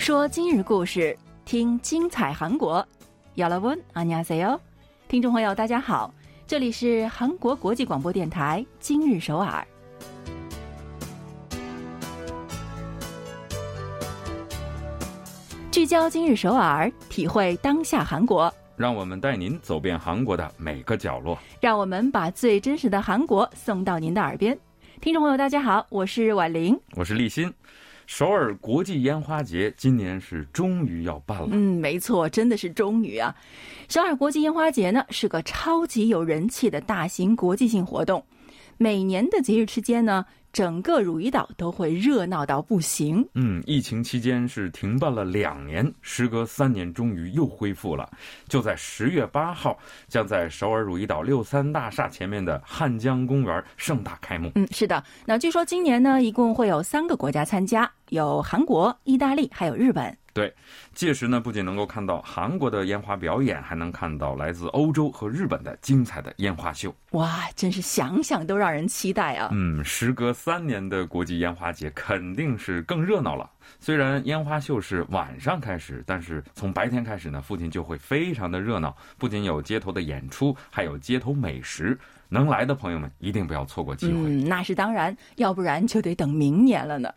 说今日故事，听精彩韩国。여러분안녕하세요，听众朋友大家好，这里是韩国国际广播电台今日首尔。聚焦今日首尔，体会当下韩国。让我们带您走遍韩国的每个角落。让我们把最真实的韩国送到您的耳边。听众朋友，大家好，我是婉玲，我是立新。 首尔国际烟花节今年是终于要办了。嗯，没错，真的是终于啊！首尔国际烟花节呢是个超级有人气的大型国际性活动，每年的节日期间呢。整个汝矣岛都会热闹到不行。嗯，疫情期间是停办了两年，时隔三年，终于又恢复了。就在十月八号，将在首尔汝矣岛六三大厦前面的汉江公园盛大开幕。嗯，是的。那据说今年呢，一共会有三个国家参加，有韩国、意大利还有日本。对，届时呢，不仅能够看到韩国的烟花表演，还能看到来自欧洲和日本的精彩的烟花秀。哇，真是想想都让人期待啊！嗯，时隔三年的国际烟花节肯定是更热闹了。虽然烟花秀是晚上开始，但是从白天开始呢，附近就会非常的热闹。不仅有街头的演出，还有街头美食。能来的朋友们一定不要错过机会。嗯，那是当然，要不然就得等明年了呢。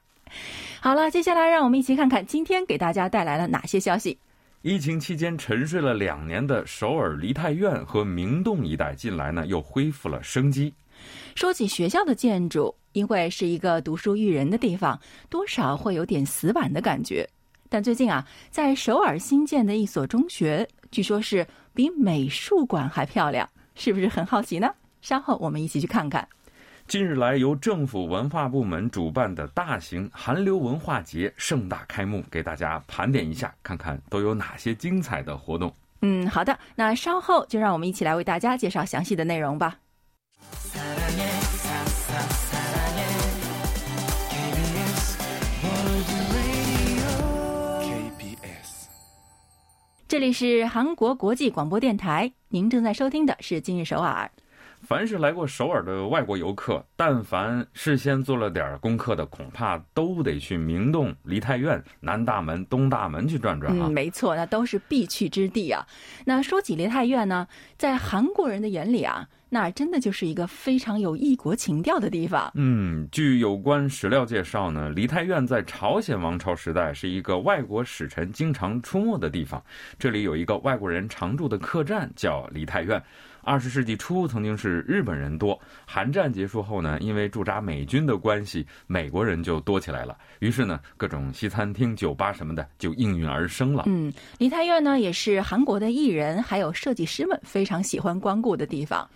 好了，接下来让我们一起看看今天给大家带来了哪些消息。疫情期间沉睡了两年的首尔梨泰院和明洞一带，近来呢又恢复了生机。说起学校的建筑，因为是一个读书育人的地方，多少会有点死板的感觉。但最近啊，在首尔新建的一所中学，据说是比美术馆还漂亮，是不是很好奇呢？稍后我们一起去看看。近日来，由政府文化部门主办的大型韩流文化节盛大开幕，给大家盘点一下，看看都有哪些精彩的活动。嗯，好的，那稍后就让我们一起来为大家介绍详细的内容吧。这里是韩国国际广播电台，您正在收听的是《今日首尔》。凡是来过首尔的外国游客，但凡事先做了点功课的，恐怕都得去明洞、梨泰院、南大门、东大门去转转啊！嗯，没错，那都是必去之地啊。那说起梨泰院呢，在韩国人的眼里啊，那真的就是一个非常有异国情调的地方。嗯，据有关史料介绍呢，梨泰院在朝鲜王朝时代是一个外国使臣经常出没的地方，这里有一个外国人常住的客栈，叫梨泰院。二十世纪初，曾经是日本人多。韩战结束后呢，因为驻扎美军的关系，美国人就多起来了。于是呢，各种西餐厅、酒吧什么的就应运而生了。嗯，梨泰院呢，也是韩国的艺人还有设计师们非常喜欢光顾的地方。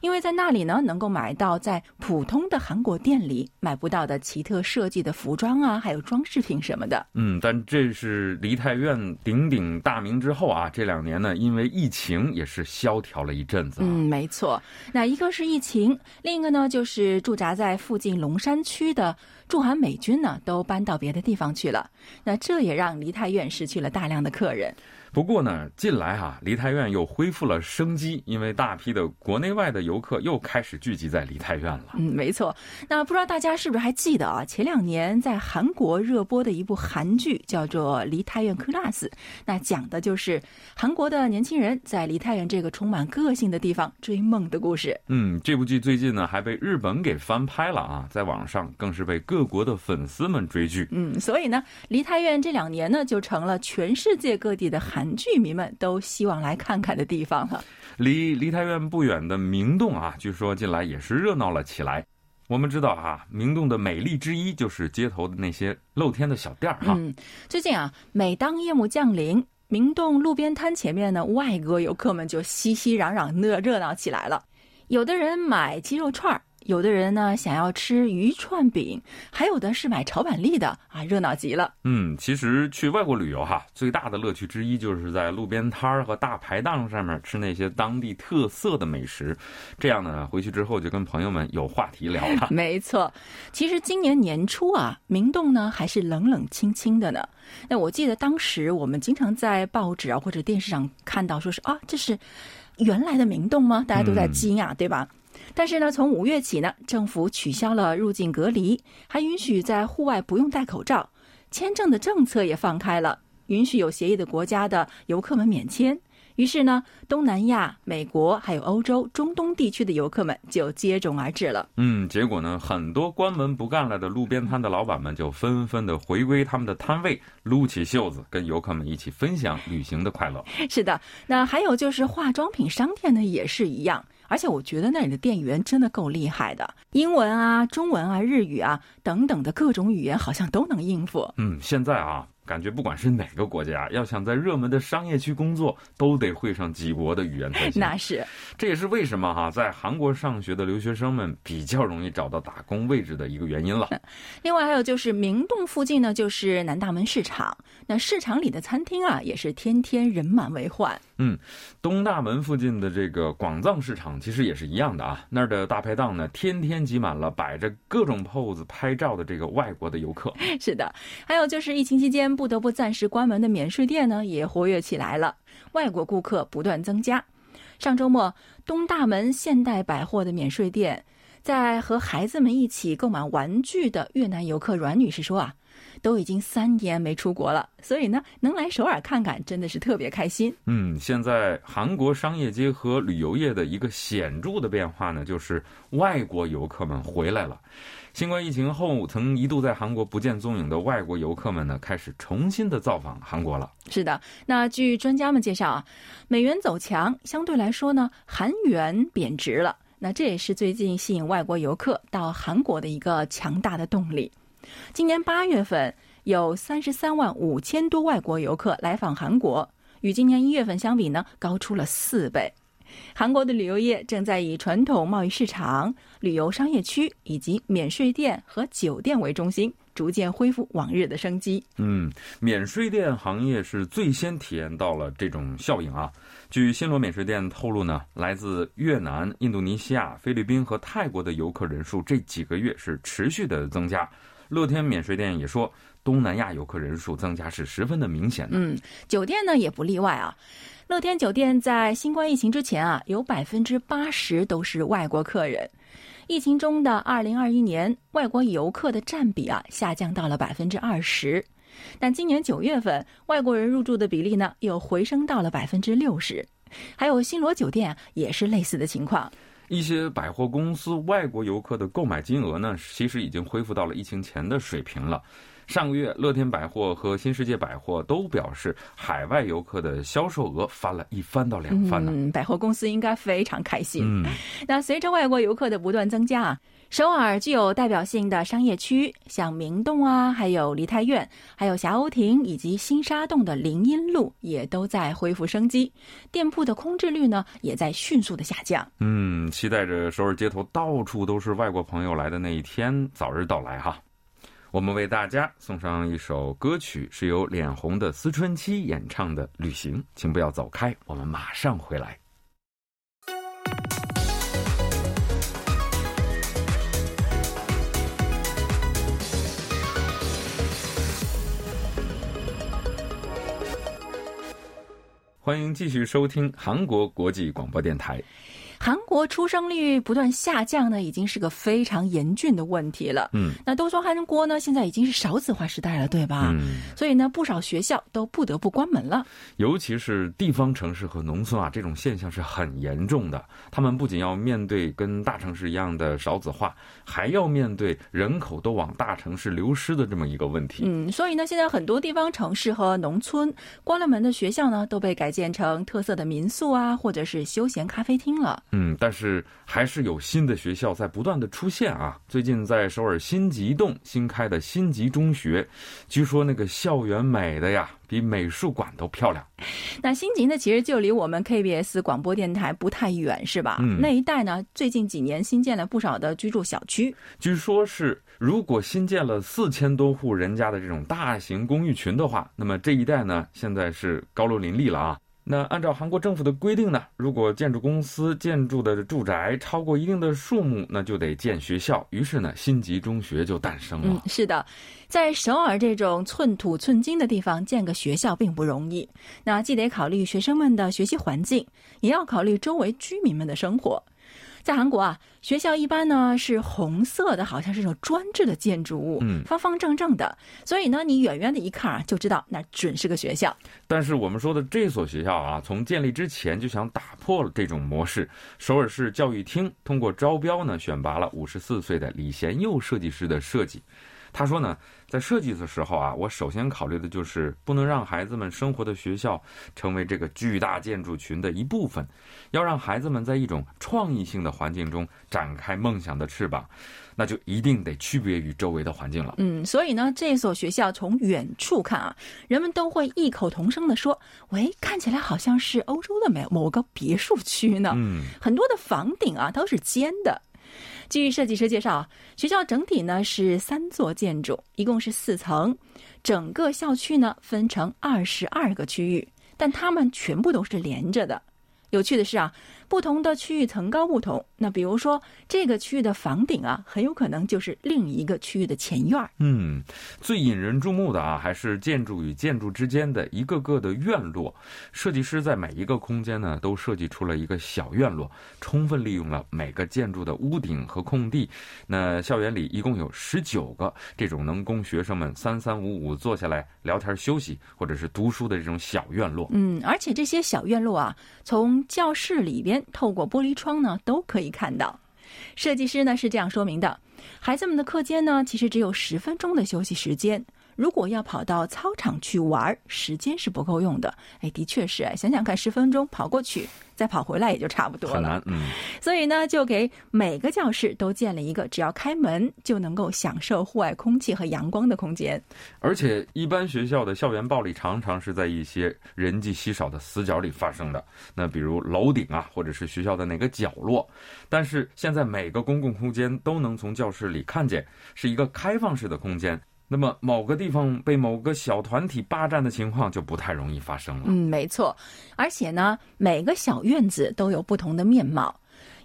因为在那里呢，能够买到在普通的韩国店里买不到的奇特设计的服装啊，还有装饰品什么的。嗯，但这是梨泰院鼎鼎大名之后啊，这两年呢，因为疫情也是萧条了一阵子。嗯，没错。那一个是疫情，另一个呢，就是驻扎在附近龙山区的驻韩美军呢，都搬到别的地方去了。那这也让梨泰院失去了大量的客人。不过呢，近来哈梨泰院又恢复了生机，因为大批的国内外的游客又开始聚集在梨泰院了。嗯，没错。那不知道大家是不是还记得啊？前两年在韩国热播的一部韩剧叫做《梨泰院 Class》，那讲的就是韩国的年轻人在梨泰院这个充满个性的地方追梦的故事。嗯，这部剧最近呢还被日本给翻拍了啊，在网上更是被各国的粉丝们追剧。嗯，所以呢，梨泰院这两年呢就成了全世界各地的韩。剧迷们都希望来看看的地方了。离梨泰院不远的明洞啊，据说近来也是热闹了起来。我们知道啊，明洞的美丽之一就是街头的那些露天的小店儿哈。嗯，最近啊，每当夜幕降临，明洞路边摊前面呢，外国游客们就熙熙攘攘、热热闹起来了。有的人买鸡肉串儿。有的人呢想要吃鱼串饼，还有的是买炒板栗的啊，热闹极了。嗯，其实去外国旅游哈，最大的乐趣之一就是在路边摊儿和大排档上面吃那些当地特色的美食，这样呢回去之后就跟朋友们有话题聊了。没错，其实今年年初啊，明洞呢还是冷冷清清的呢。那我记得当时我们经常在报纸啊或者电视上看到，说是啊这是原来的明洞吗？大家都在惊讶，对吧？但是呢，从五月起呢，政府取消了入境隔离，还允许在户外不用戴口罩。签证的政策也放开了，允许有协议的国家的游客们免签。于是呢，东南亚、美国还有欧洲、中东地区的游客们就接踵而至了。嗯，结果呢，很多关门不干了的路边摊的老板们就纷纷的回归他们的摊位，撸起袖子，跟游客们一起分享旅行的快乐。是的，那还有就是化妆品商店呢，也是一样。而且我觉得那里的店员真的够厉害的，英文啊、中文啊、日语啊等等的各种语言好像都能应付。嗯，现在啊。感觉不管是哪个国家，要想在热门的商业区工作，都得会上几国的语言才行。那是，这也是为什么哈，在韩国上学的留学生们比较容易找到打工位置的一个原因了。另外还有就是明洞附近呢，就是南大门市场，那市场里的餐厅啊，也是天天人满为患。嗯，东大门附近的这个广藏市场其实也是一样的啊，那儿的大排档呢，天天挤满了摆着各种 pose 拍照的这个外国的游客。是的，还有就是疫情期间。不得不暂时关门的免税店呢，也活跃起来了，外国顾客不断增加。上周末，东大门现代百货的免税店，在和孩子们一起购买玩具的越南游客阮女士说啊，都已经三年没出国了，所以呢，能来首尔看看，真的是特别开心。嗯，现在韩国商业街和旅游业的一个显著的变化呢，就是外国游客们回来了。新冠疫情后，曾一度在韩国不见踪影的外国游客们呢，开始重新的造访韩国了。是的，那据专家们介绍啊，美元走强，相对来说呢，韩元贬值了。那这也是最近吸引外国游客到韩国的一个强大的动力。今年八月份有三十三万五千多外国游客来访韩国，与今年一月份相比呢，高出了四倍。韩国的旅游业正在以传统贸易市场、旅游商业区以及免税店和酒店为中心，逐渐恢复往日的生机。嗯，免税店行业是最先体验到了这种效应啊。据新罗免税店透露呢，来自越南、印度尼西亚、菲律宾和泰国的游客人数这几个月是持续的增加。乐天免税店也说，东南亚游客人数增加是十分的明显。嗯，酒店呢也不例外啊。乐天酒店在新冠疫情之前啊，有百分之八十都是外国客人。疫情中的二零二一年，外国游客的占比啊下降到了百分之二十。但今年九月份，外国人入住的比例呢又回升到了百分之六十。还有新罗酒店也是类似的情况。一些百货公司外国游客的购买金额呢，其实已经恢复到了疫情前的水平了。上个月，乐天百货和新世界百货都表示，海外游客的销售额翻了一番到两番呢。嗯，百货公司应该非常开心。嗯，那随着外国游客的不断增加啊，首尔具有代表性的商业区，像明洞啊，还有梨泰院，还有霞鸥亭以及新沙洞的林荫路，也都在恢复生机。店铺的空置率呢，也在迅速的下降。嗯，期待着首尔街头到处都是外国朋友来的那一天早日到来哈。我们为大家送上一首歌曲，是由脸红的思春期演唱的《旅行》，请不要走开，我们马上回来。欢迎继续收听韩国国际广播电台。韩国出生率不断下降呢，已经是个非常严峻的问题了。嗯，那都说韩国呢，现在已经是少子化时代了，对吧？嗯，所以呢，不少学校都不得不关门了。尤其是地方城市和农村啊，这种现象是很严重的。他们不仅要面对跟大城市一样的少子化，还要面对人口都往大城市流失的这么一个问题。嗯，所以呢，现在很多地方城市和农村关了门的学校呢，都被改建成特色的民宿啊，或者是休闲咖啡厅了。嗯，但是还是有新的学校在不断的出现啊！最近在首尔新吉洞新开的新吉中学，据说那个校园美的呀，比美术馆都漂亮。那新吉呢，其实就离我们 KBS 广播电台不太远，是吧？嗯，那一带呢，最近几年新建了不少的居住小区。据说是，如果新建了四千多户人家的这种大型公寓群的话，那么这一带呢，现在是高楼林立了啊。那按照韩国政府的规定呢，如果建筑公司建筑的住宅超过一定的数目，那就得建学校。于是呢，新吉中学就诞生了。嗯，是的，在首尔这种寸土寸金的地方建个学校并不容易。那既得考虑学生们的学习环境，也要考虑周围居民们的生活。在韩国啊，学校一般呢是红色的，好像是种专制的建筑物，嗯方方正正的，所以呢，你远远的一看啊，就知道那准是个学校。但是我们说的这所学校啊，从建立之前就想打破了这种模式。首尔市教育厅通过招标呢，选拔了五十四岁的李贤佑设计师的设计。他说呢，在设计的时候啊，我首先考虑的就是不能让孩子们生活的学校成为这个巨大建筑群的一部分，要让孩子们在一种创意性的环境中展开梦想的翅膀，那就一定得区别于周围的环境了。嗯，所以呢，这所学校从远处看啊，人们都会异口同声的说：“喂，看起来好像是欧洲的某某个别墅区呢。嗯，很多的房顶啊都是尖的。据设计师介绍，学校整体呢是三座建筑，一共是四层，整个校区呢分成二十二个区域，但它们全部都是连着的。有趣的是啊，不同的区域层高不同。那比如说这个区域的房顶啊，很有可能就是另一个区域的前院。嗯，最引人注目的啊，还是建筑与建筑之间的一个个的院落。设计师在每一个空间呢，都设计出了一个小院落，充分利用了每个建筑的屋顶和空地。那校园里一共有十九个这种能供学生们三三五五坐下来聊天休息或者是读书的这种小院落。嗯，而且这些小院落啊，从教室里边透过玻璃窗呢，都可以看到。设计师呢是这样说明的：孩子们的课间呢，其实只有十分钟的休息时间。如果要跑到操场去玩，时间是不够用的。哎，的确是，哎，想想看，十分钟跑过去，再跑回来也就差不多了。很难，嗯，所以呢，就给每个教室都建了一个只要开门就能够享受户外空气和阳光的空间。而且一般学校的校园暴力常常是在一些人迹稀少的死角里发生的，那比如楼顶啊，或者是学校的哪个角落。但是现在每个公共空间都能从教室里看见，是一个开放式的空间。那么某个地方被某个小团体霸占的情况就不太容易发生了。嗯，没错。而且呢，每个小院子都有不同的面貌。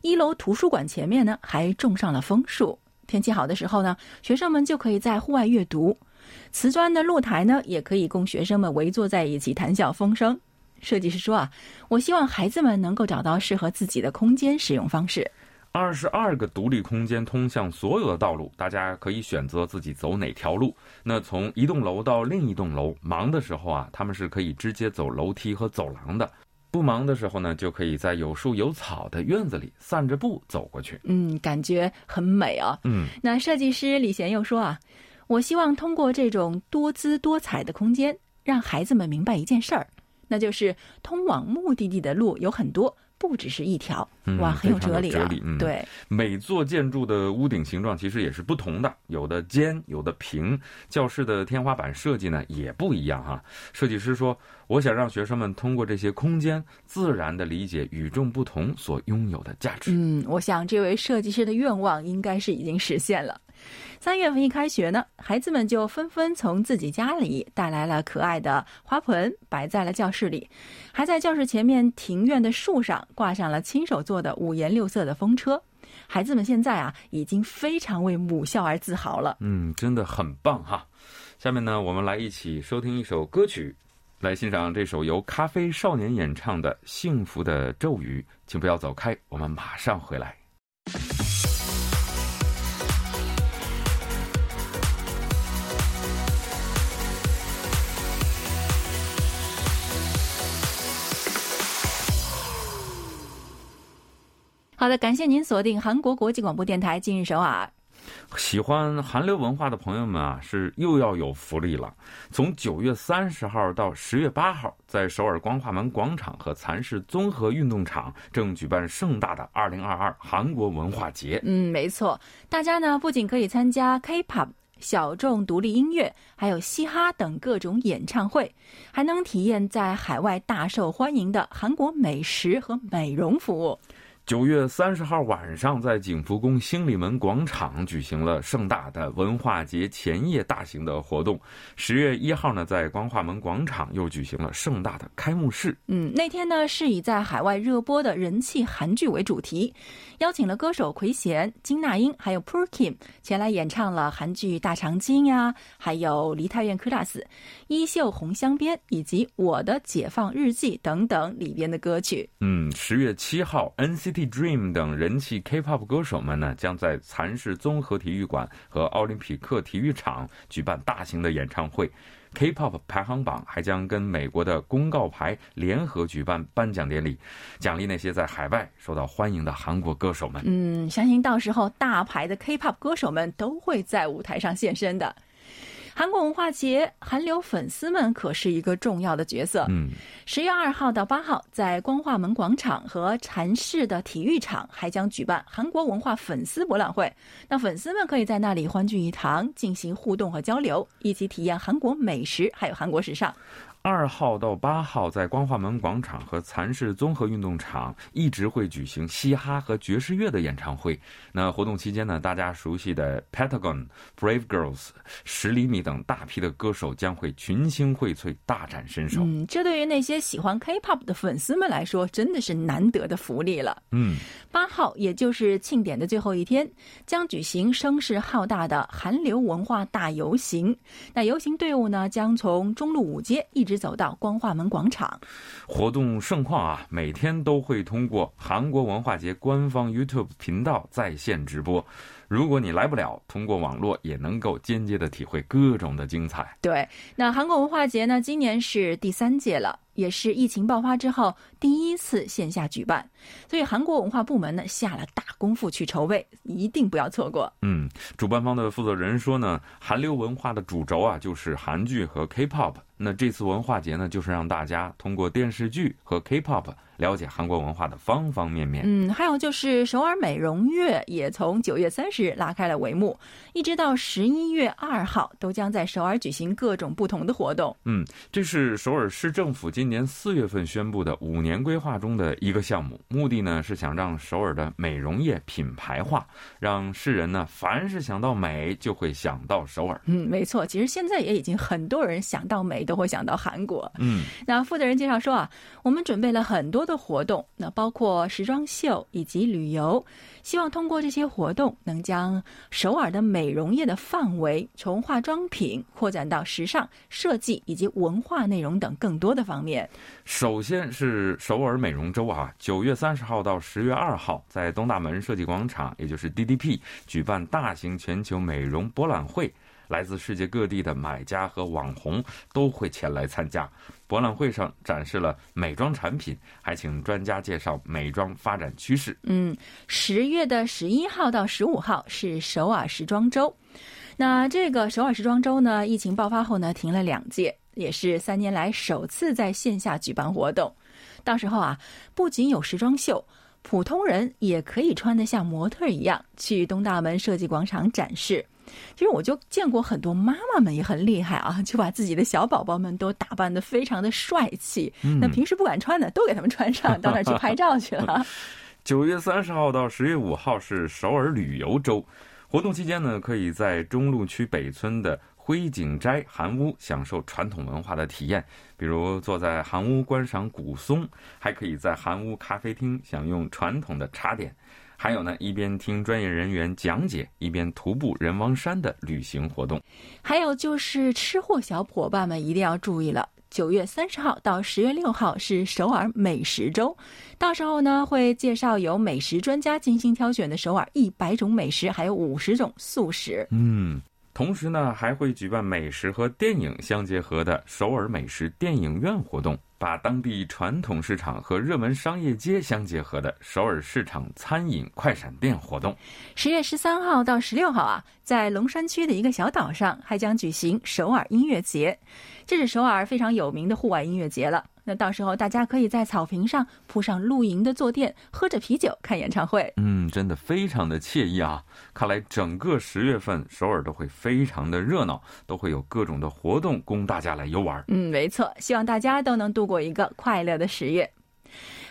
一楼图书馆前面呢，还种上了枫树。天气好的时候呢，学生们就可以在户外阅读。瓷砖的露台呢，也可以供学生们围坐在一起谈笑风生。设计师说啊，我希望孩子们能够找到适合自己的空间使用方式。二十二个独立空间通向所有的道路，大家可以选择自己走哪条路。那从一栋楼到另一栋楼，忙的时候啊，他们是可以直接走楼梯和走廊的；不忙的时候呢，就可以在有树有草的院子里散着步走过去。嗯，感觉很美啊。嗯，那设计师李贤又说啊，我希望通过这种多姿多彩的空间，让孩子们明白一件事儿，那就是通往目的地的路有很多。不只是一条，嗯哇，很有哲理啊！嗯对，每座建筑的屋顶形状其实也是不同的，有的尖，有的平。教室的天花板设计呢也不一样哈、设计师说，我想让学生们通过这些空间，自然的理解与众不同所拥有的价值。嗯，我想这位设计师的愿望应该是已经实现了。三月份一开学呢，孩子们就纷纷从自己家里带来了可爱的花盆，摆在了教室里，还在教室前面庭院的树上挂上了亲手做的五颜六色的风车。孩子们现在啊，已经非常为母校而自豪了。嗯，真的很棒哈。下面呢，我们来一起收听一首歌曲，来欣赏这首由咖啡少年演唱的《幸福的咒语》。请不要走开，我们马上回来。好的，感谢您锁定韩国国际广播电台今日首尔。喜欢韩流文化的朋友们啊，是又要有福利了。从九月三十号到十月八号，在首尔光化门广场和蚕市综合运动场正举办盛大的二零二二韩国文化节。嗯，没错，大家呢不仅可以参加 K-pop、小众独立音乐，还有嘻哈等各种演唱会，还能体验在海外大受欢迎的韩国美食和美容服务。九月三十号晚上，在景福宫兴利门广场举行了盛大的文化节前夜大型的活动。十月一号呢，在光化门广场又举行了盛大的开幕式。嗯，那天呢是以在海外热播的人气韩剧为主题，邀请了歌手奎贤、金娜英还有 p u r Kim 前来演唱了韩剧《大长今》呀，还有《梨泰院 Class》、《衣袖红镶边》以及《我的解放日记》等等里边的歌曲。嗯，十月七号，NCT NCT Dream 等人气 K-pop 歌手们呢，将在蚕市综合体育馆和奥林匹克体育场举办大型的演唱会。K-pop 排行榜还将跟美国的公告牌联合举办颁奖典礼，奖励那些在海外受到欢迎的韩国歌手们。嗯，相信到时候大牌的 K-pop 歌手们都会在舞台上现身的。韩国文化节，韩流粉丝们可是一个重要的角色。嗯，十月二号到八号，在光化门广场和禅市的体育场还将举办韩国文化粉丝博览会。那粉丝们可以在那里欢聚一堂，进行互动和交流，一起体验韩国美食，还有韩国时尚。二号到八号，在光化门广场和蚕市综合运动场一直会举行嘻哈和爵士乐的演唱会。那活动期间呢，大家熟悉的 Pentagon、Brave Girls、十厘米等大批的歌手将会群星荟萃，大展身手。嗯，这对于那些喜欢 K-pop 的粉丝们来说，真的是难得的福利了。嗯，八号，也就是庆典的最后一天，将举行声势浩大的韩流文化大游行。那游行队伍呢，将从中路五街一直。直走到光化门广场，活动盛况啊！每天都会通过韩国文化节官方 YouTube 频道在线直播。如果你来不了，通过网络也能够间接的体会各种的精彩。对，那韩国文化节呢，今年是第三届了。也是疫情爆发之后第一次线下举办，所以韩国文化部门呢下了大功夫去筹备，一定不要错过。嗯，主办方的负责人说呢，韩流文化的主轴啊就是韩剧和 K-pop，那这次文化节呢就是让大家通过电视剧和 K-pop。了解韩国文化的方方面面。嗯，还有就是首尔美容月也从九月三十日拉开了帷幕，一直到十一月二号都将在首尔举行各种不同的活动。嗯，这是首尔市政府今年四月份宣布的五年规划中的一个项目，目的呢是想让首尔的美容业品牌化，让世人呢凡是想到美就会想到首尔。嗯，没错，其实现在也已经很多人想到美都会想到韩国。嗯，那负责人介绍说啊，我们准备了很多的。活动，那包括时装秀以及旅游，希望通过这些活动，能将首尔的美容业的范围从化妆品扩展到时尚设计以及文化内容等更多的方面。首先是首尔美容周啊，九月三十号到十月二号，在东大门设计广场，也就是 DDP 举办大型全球美容博览会。来自世界各地的买家和网红都会前来参加。博览会上展示了美妆产品，还请专家介绍美妆发展趋势。嗯，十月的十一号到十五号是首尔时装周。那这个首尔时装周呢，疫情爆发后呢，停了两届，也是三年来首次在线下举办活动。到时候啊，不仅有时装秀，普通人也可以穿得像模特一样去东大门设计广场展示。其实我就见过很多妈妈们也很厉害啊，就把自己的小宝宝们都打扮的非常的帅气。那平时不敢穿的都给他们穿上，到那儿去拍照去了。九月三十号到十月五号是首尔旅游周，活动期间呢，可以在中路区北村的辉景斋韩屋享受传统文化的体验，比如坐在韩屋观赏古松，还可以在韩屋咖啡厅享用传统的茶点。还有呢，一边听专业人员讲解，一边徒步人王山的旅行活动。还有就是吃货小伙伴们一定要注意了，九月三十号到十月六号是首尔美食周，到时候呢会介绍由美食专家精心挑选的首尔一百种美食，还有五十种素食。嗯，同时呢还会举办美食和电影相结合的首尔美食电影院活动。把当地传统市场和热门商业街相结合的首尔市场餐饮快闪店活动，十月十三号到十六号啊，在龙山区的一个小岛上还将举行首尔音乐节，这是首尔非常有名的户外音乐节了。那到时候大家可以在草坪上铺上露营的坐垫，喝着啤酒看演唱会。嗯，真的非常的惬意啊！看来整个十月份首尔都会非常的热闹，都会有各种的活动供大家来游玩。嗯，没错，希望大家都能度过一个快乐的十月。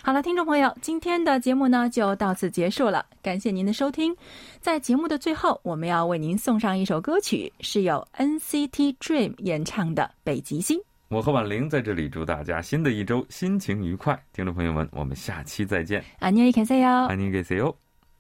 好了，听众朋友，今天的节目呢就到此结束了，感谢您的收听。在节目的最后，我们要为您送上一首歌曲，是由 NCT Dream 演唱的《北极星》。我和婉玲在这里祝大家新的一周心情愉快，听众朋友们，我们下期再见。안녕히계세 요。 안녕히계세 요。